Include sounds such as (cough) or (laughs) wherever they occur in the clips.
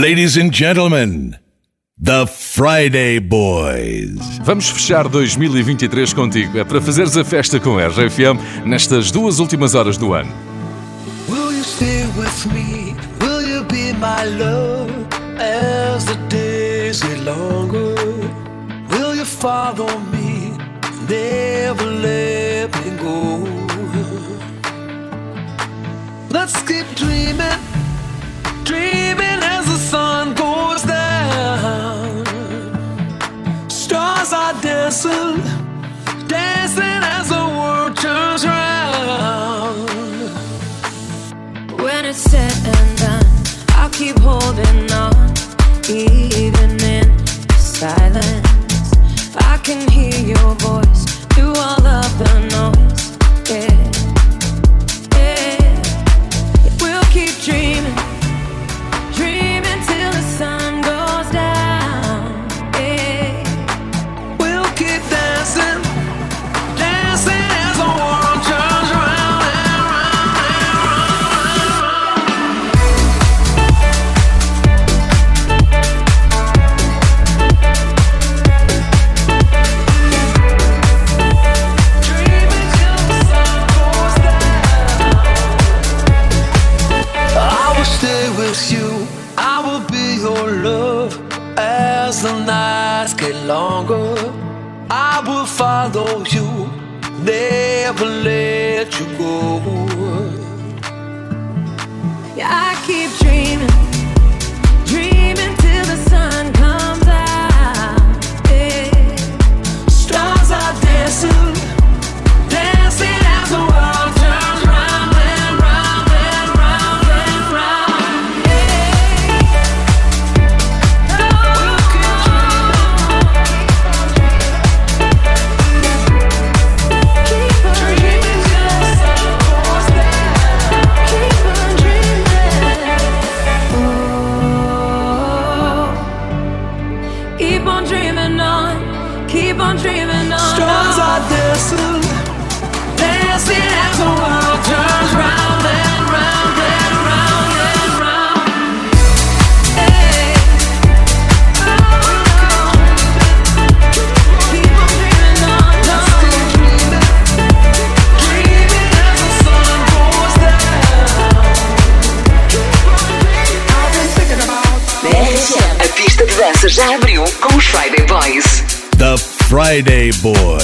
Ladies and gentlemen, The Friday Boys. Vamos fechar 2023 contigo. É para fazeres a festa com a RFM nestas duas últimas horas do ano. Will you stay with me? Will you be my love as the days get longer? Will you follow me? Never let me go. Let's keep dreaming. dancing, dancing as the world turns round. When it's said and done, I'll keep holding on, even in silence. I can hear your voice through all of the noise. Playboy.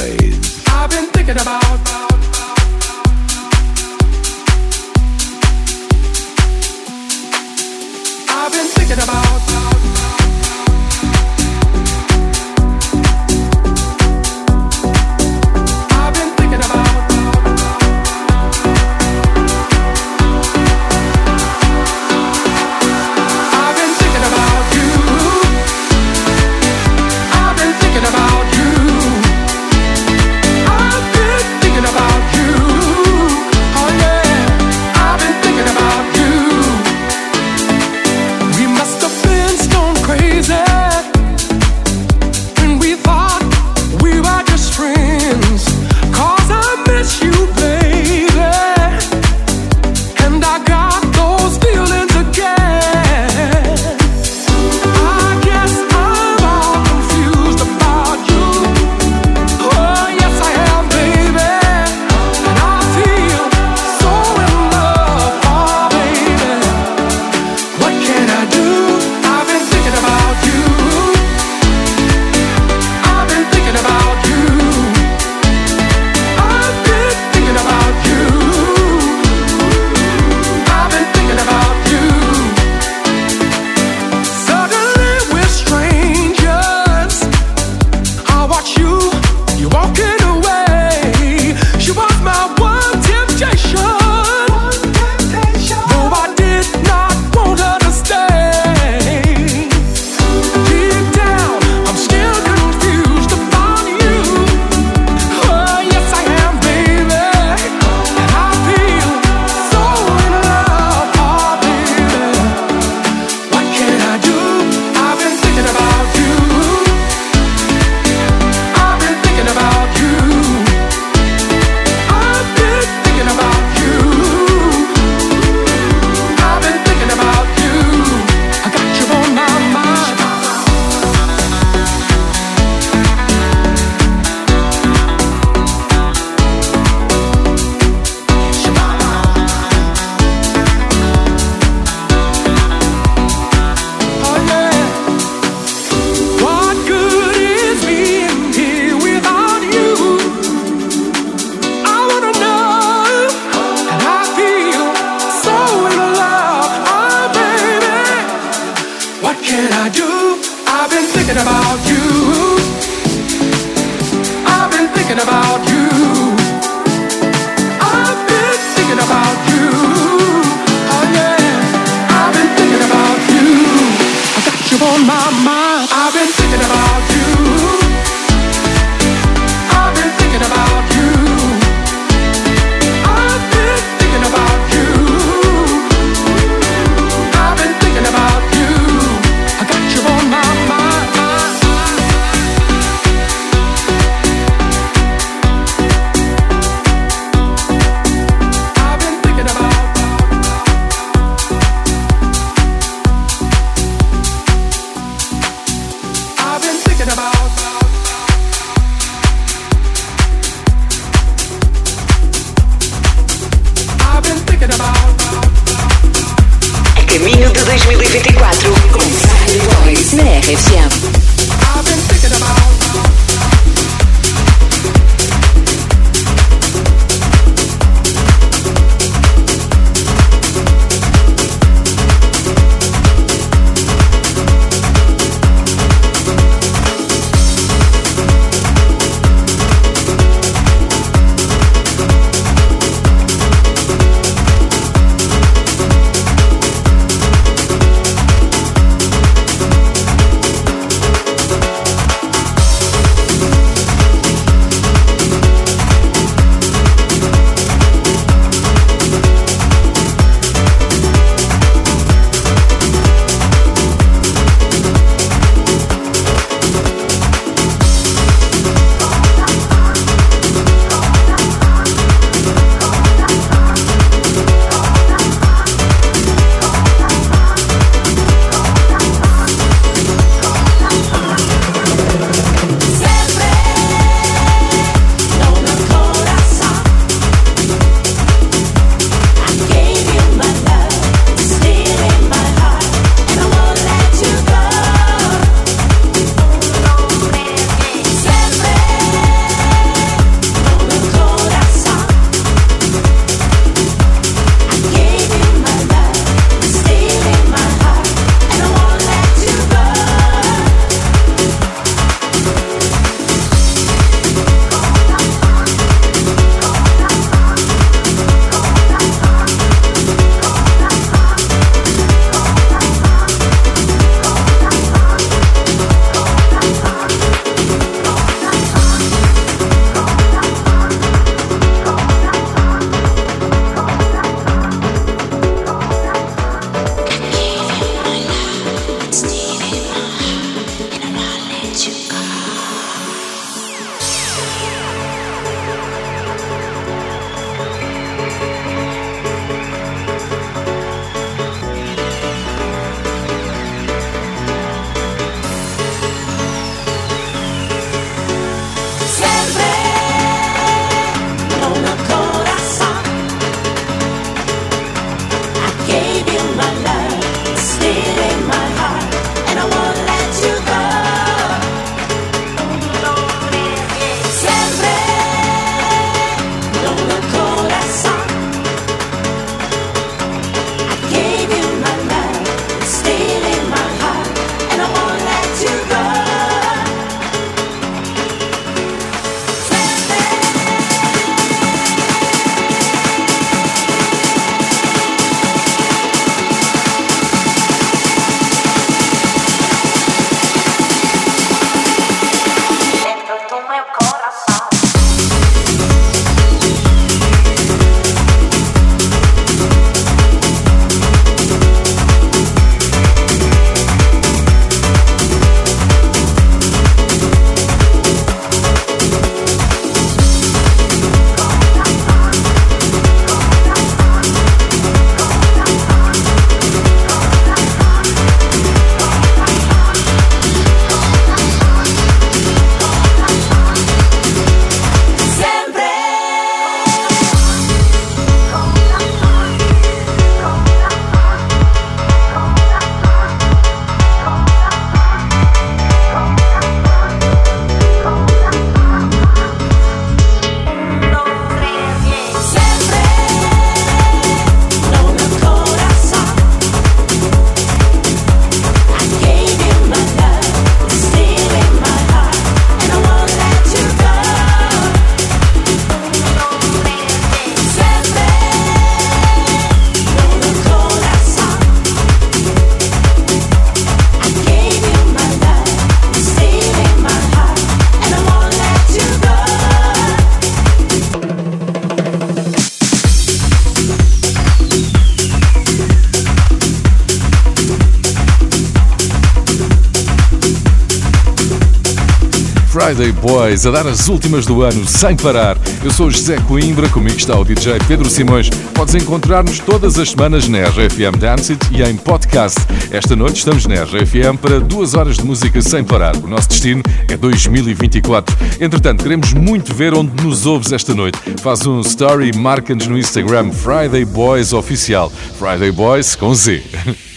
Boys a dar as últimas do ano sem parar. Eu sou José Coimbra, comigo está o DJ Pedro Simões. Podes encontrar-nos todas as semanas na RFM Dance It e em podcast. Esta noite estamos na RFM para duas horas de música sem parar. O nosso destino é 2024. Entretanto, queremos muito ver onde nos ouves esta noite. Faz um story marca-nos no Instagram Friday Boys Oficial. Friday Boys com Z. (laughs)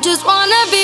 just wanna be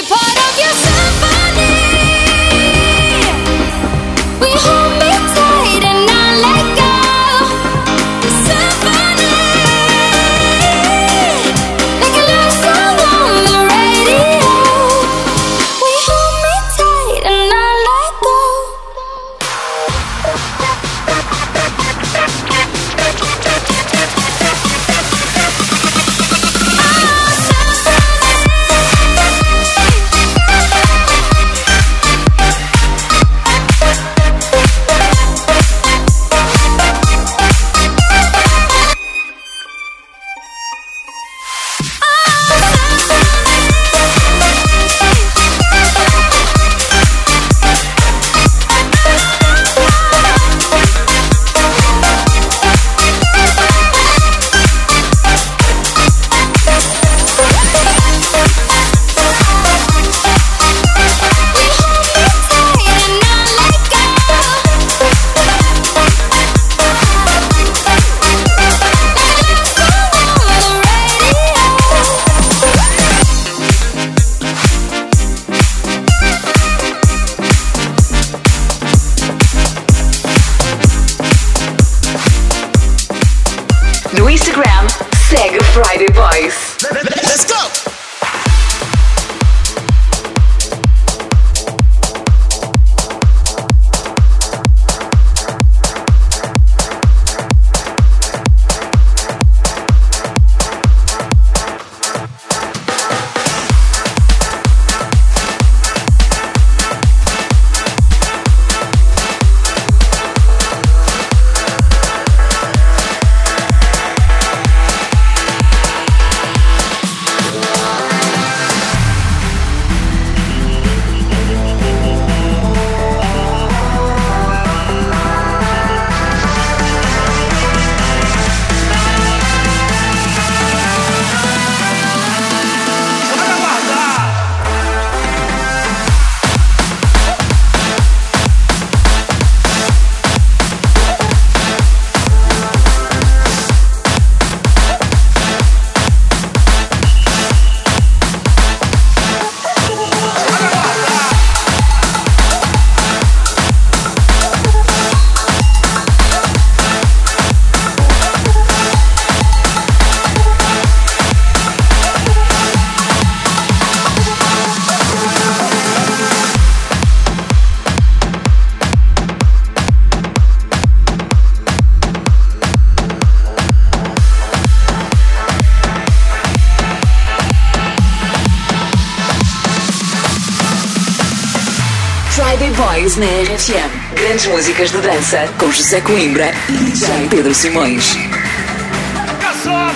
músicas de dança com José Coimbra e DJ Pedro Simões. Olha só,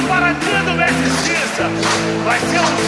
Justiça. Vai ser um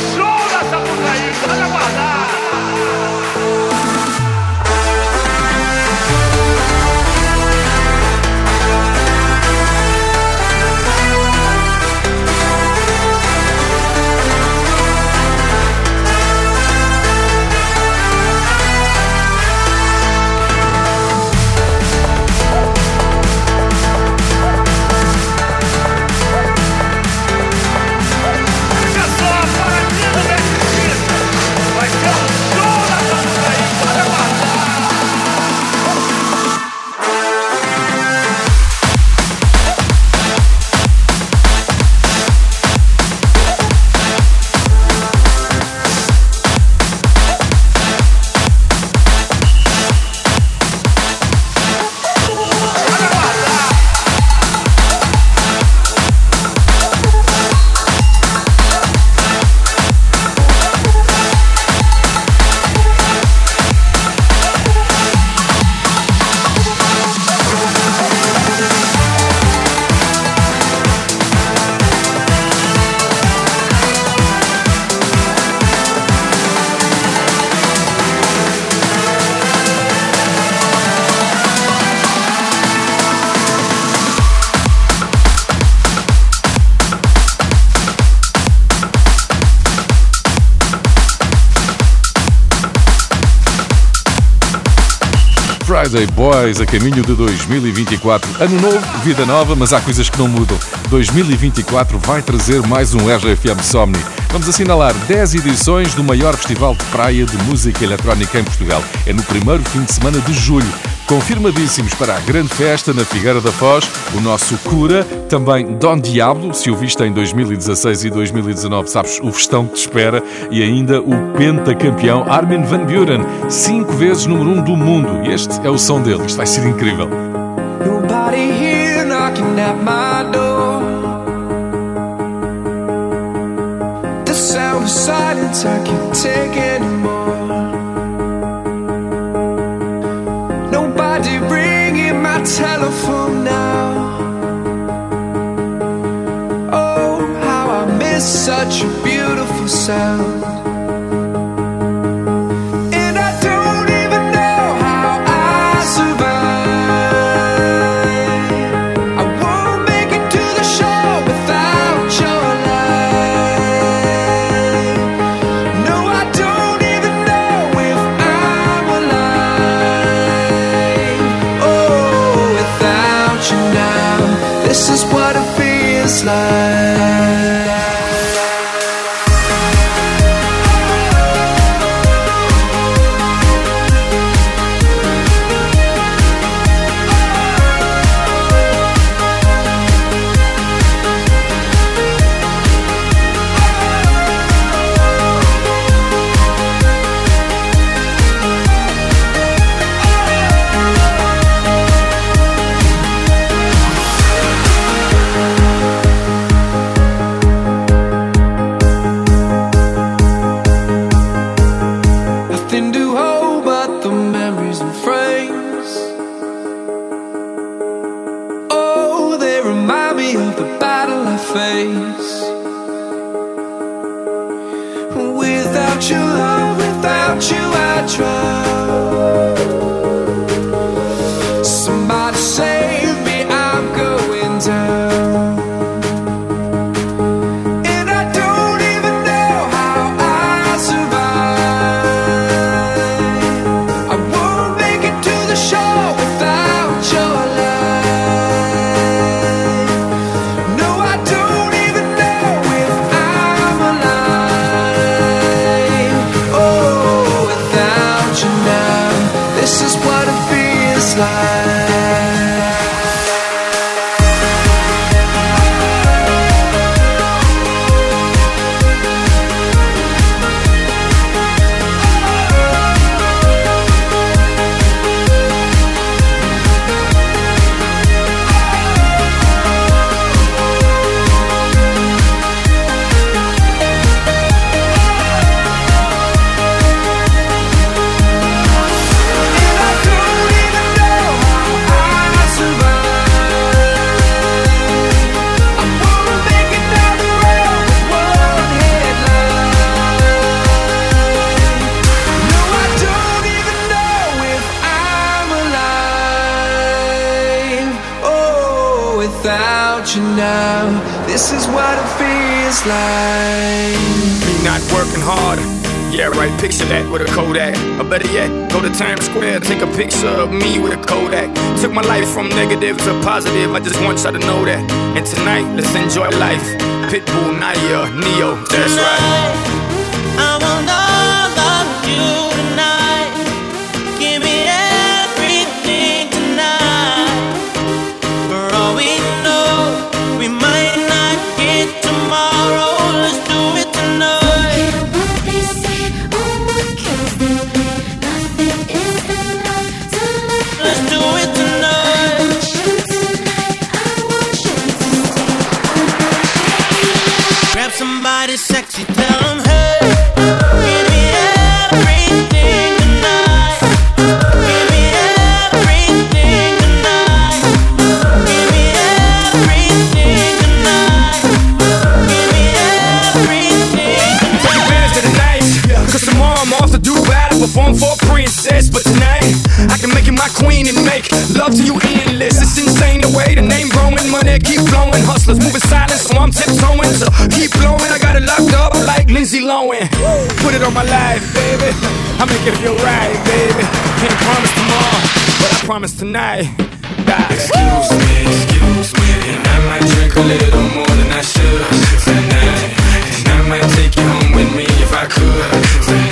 Friday Boys a caminho de 2024. Ano novo, vida nova, mas há coisas que não mudam. 2024 vai trazer mais um RFM Somni. Vamos assinalar 10 edições do maior festival de praia de música eletrónica em Portugal. É no primeiro fim de semana de julho. Confirmadíssimos para a grande festa na Figueira da Foz, o nosso Cura, também Don Diablo, se o viste em 2016 e 2019, sabes o festão que te espera, e ainda o pentacampeão Armin van Buren, cinco vezes número um do mundo. Este é o som dele, isto vai ser incrível. Nobody here knocking at my door. The sound of silence I can't take. Such a beautiful sound. 낚시터 Lindsay Lohan. Put it on my life, baby. I make it feel right, baby. Can't promise tomorrow, but I promise tonight. Excuse me, excuse me, and I might drink a little more than I should tonight. And I might take you home with me if I could tonight.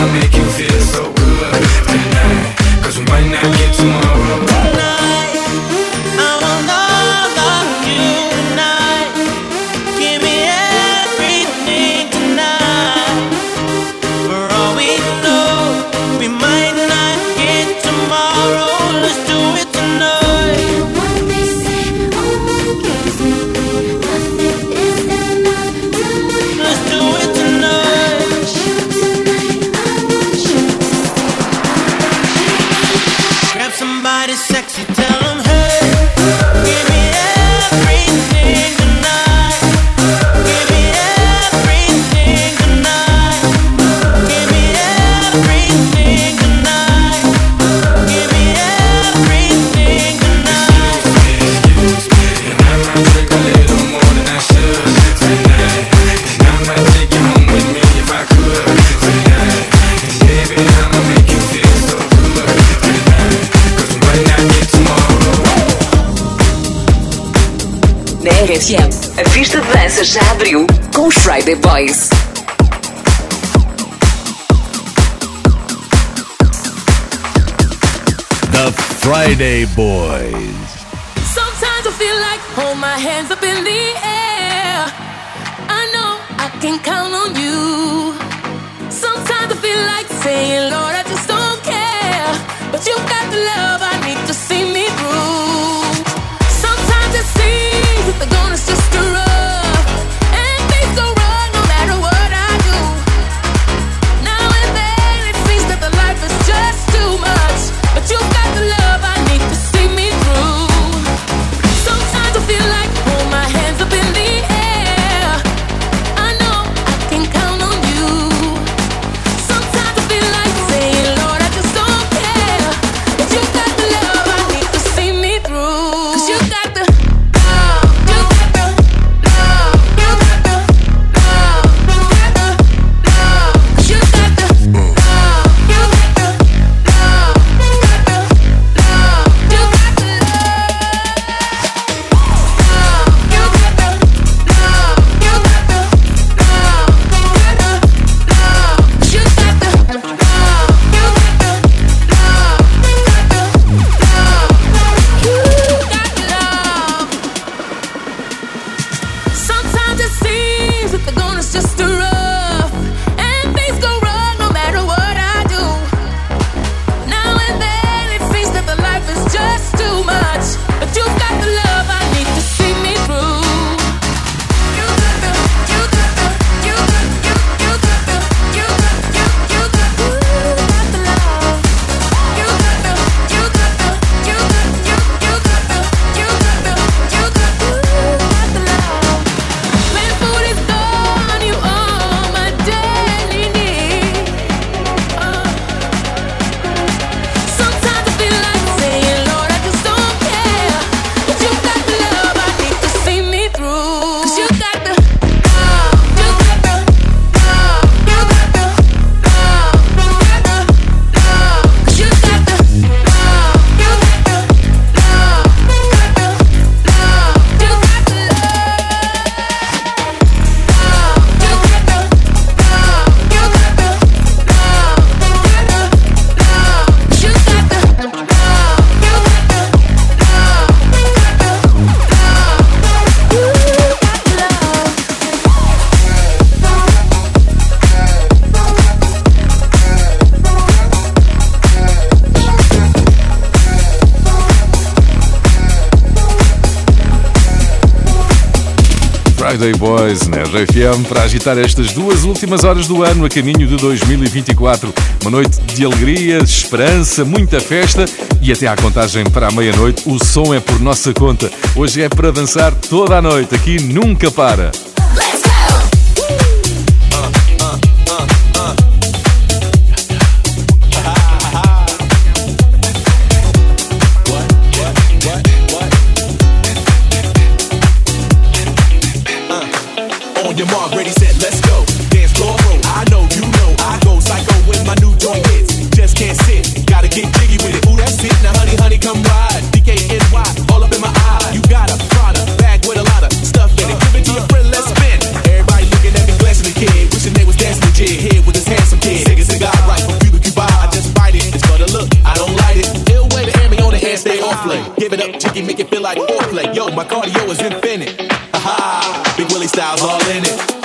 A pista de dança já abriu com os Friday Boys. The Friday Boys. Sometimes I feel like hold my hands up in the air. I know I can count on you. Sometimes I feel like saying, Lord, I RFM para agitar estas duas últimas horas do ano a caminho de 2024. Uma noite de alegria, esperança, muita festa e até à contagem para a meia-noite o som é por nossa conta. Hoje é para dançar toda a noite, aqui nunca para. Yo, my cardio is infinite. Ha ha, Big Willie style's all in it.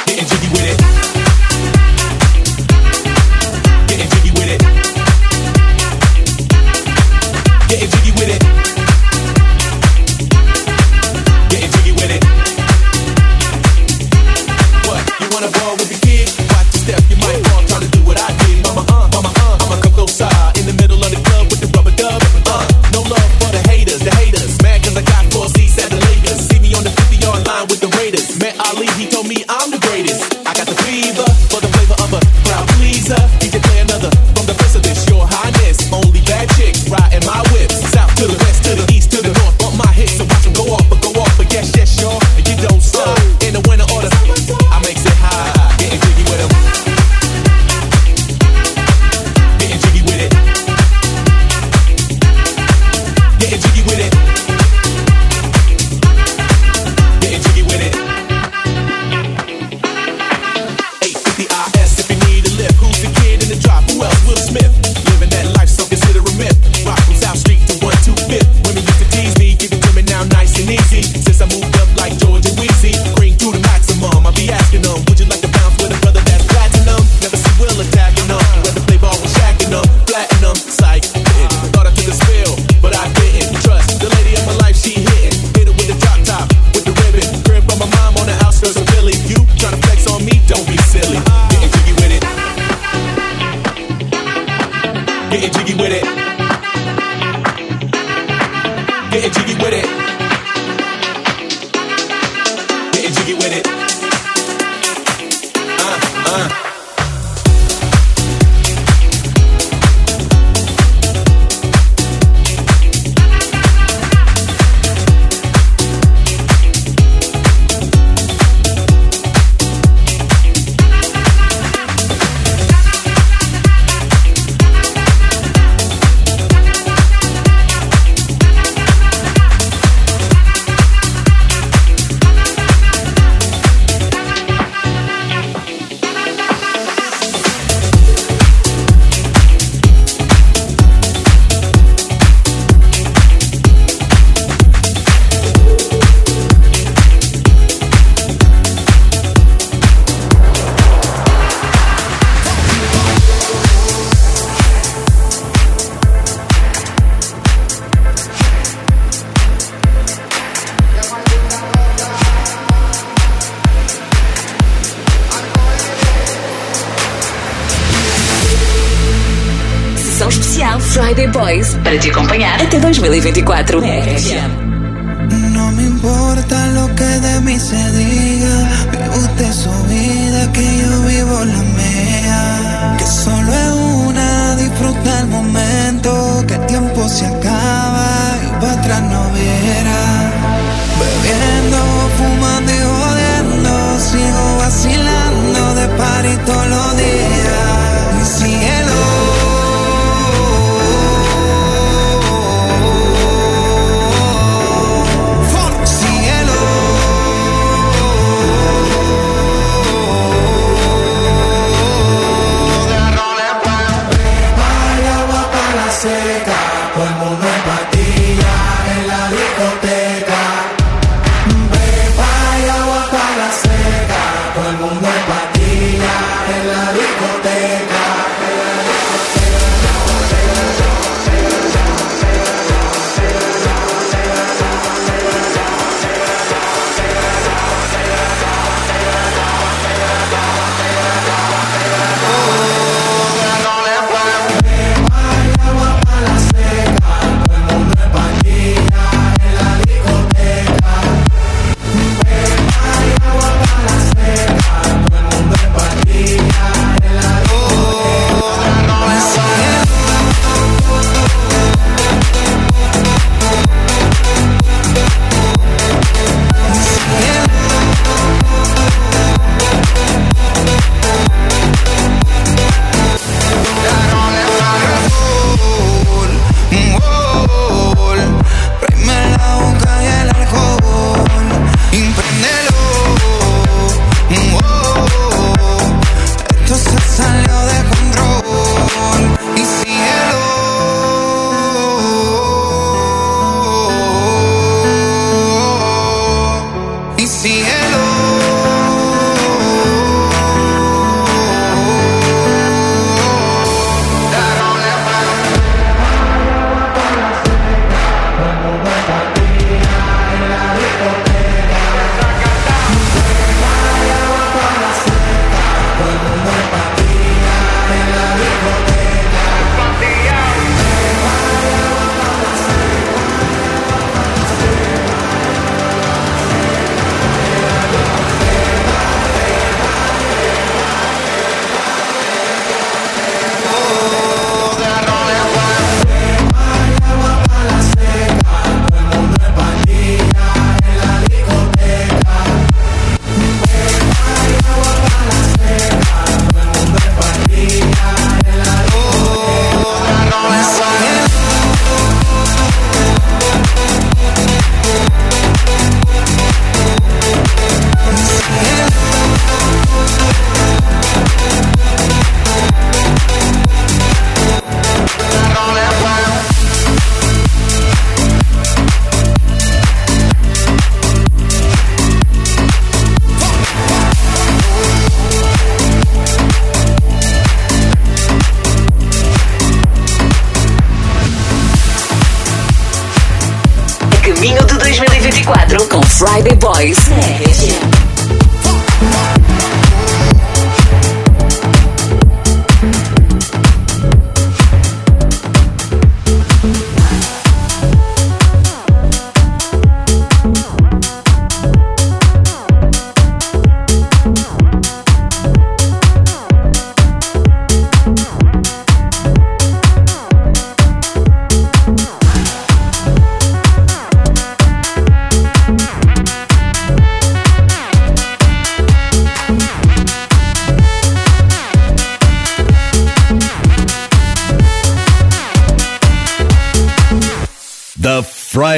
conté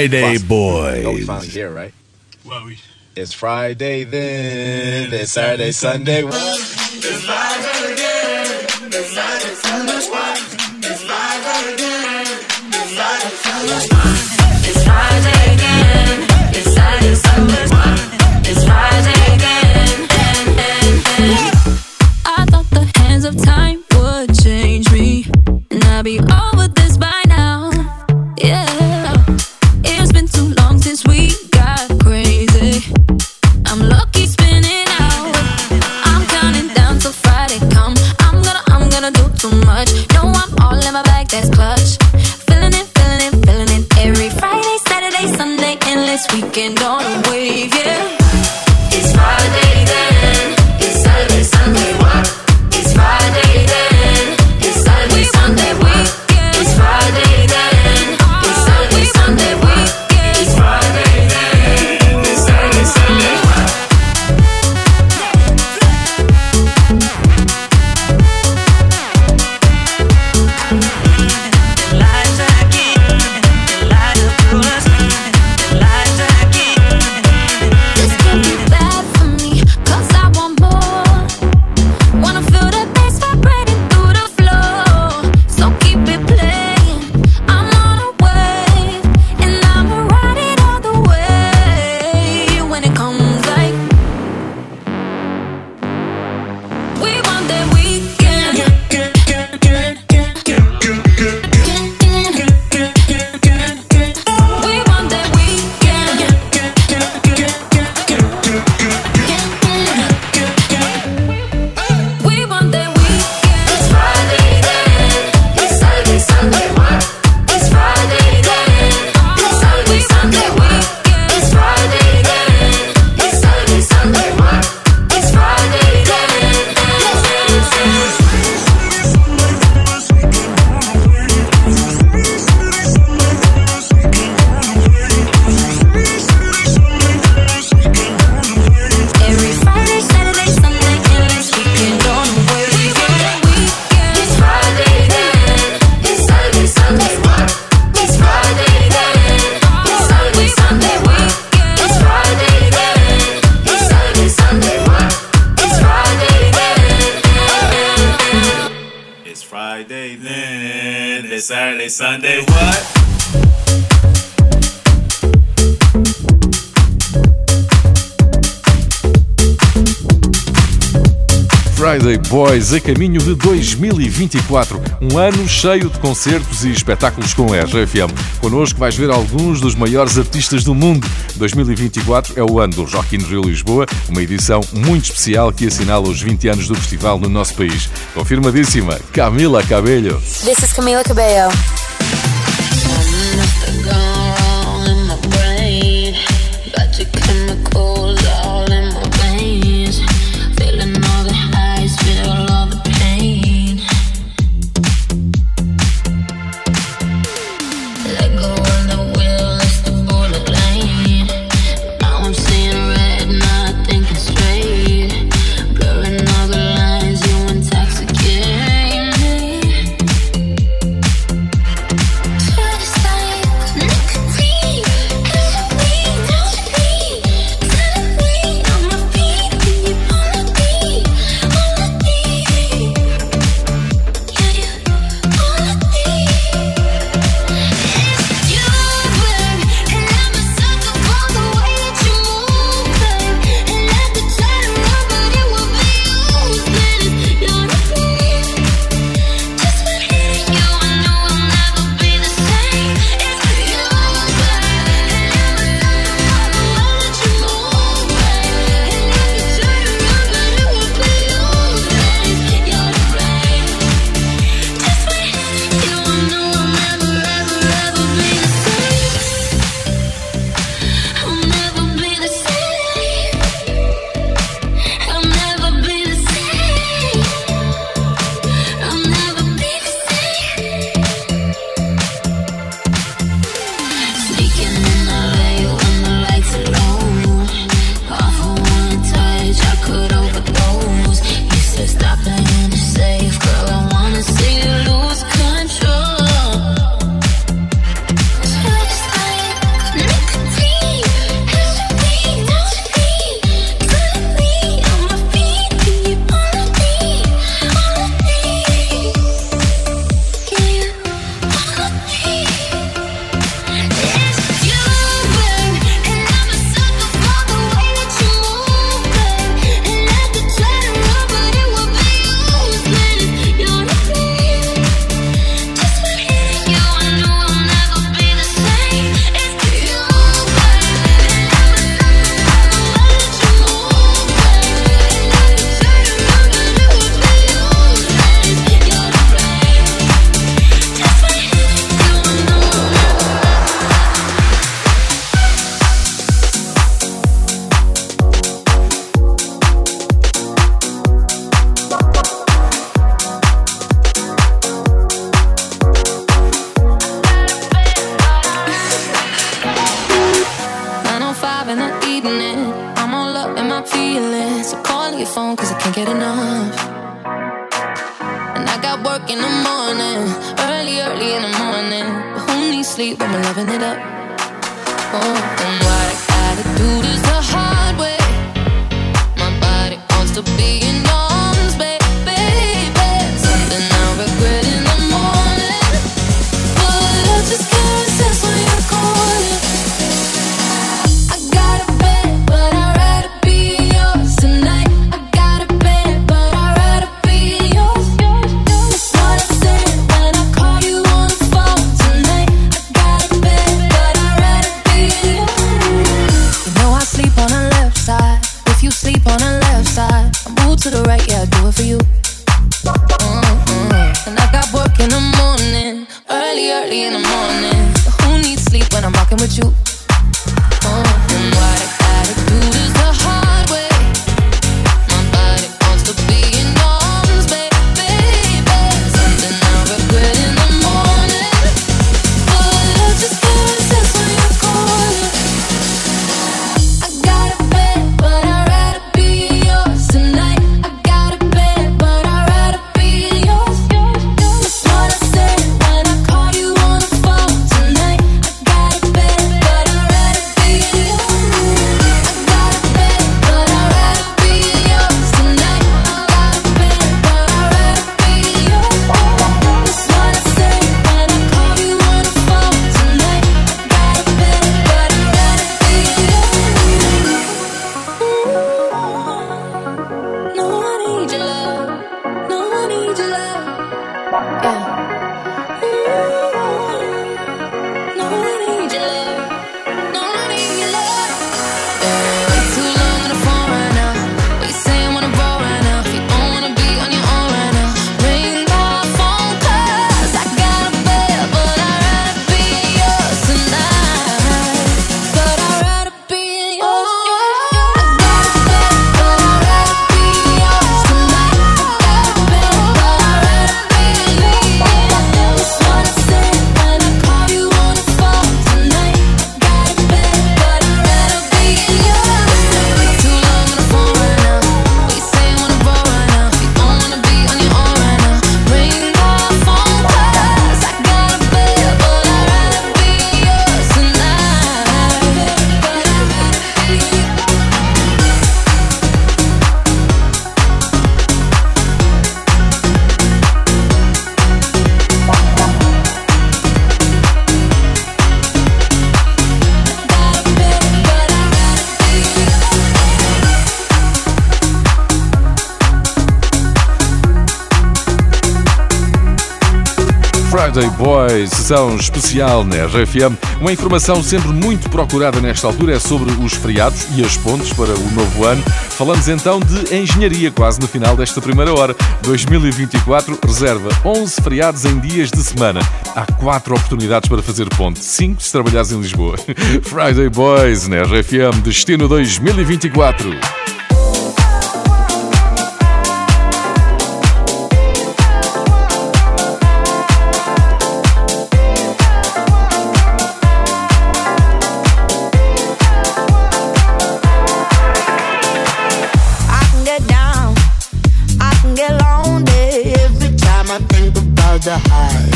Friday, boys. Oh, we finally here, right? Well, we. It's Friday then. It's Saturday, Sunday. Boys a caminho de 2024, um ano cheio de concertos e espetáculos com a RFM. Connosco vais ver alguns dos maiores artistas do mundo. 2024 é o ano do Rock in Rio Lisboa, uma edição muito especial que assinala os 20 anos do festival no nosso país. Confirmadíssima, Camila Cabello. This is Camila Cabello. edição especial na RFM. Uma informação sempre muito procurada nesta altura é sobre os feriados e as pontes para o novo ano. Falamos então de engenharia, quase no final desta primeira hora. 2024 reserva 11 feriados em dias de semana. Há 4 oportunidades para fazer ponte, 5 se trabalhares em Lisboa. (laughs) Friday Boys na RFM, destino 2024. the high.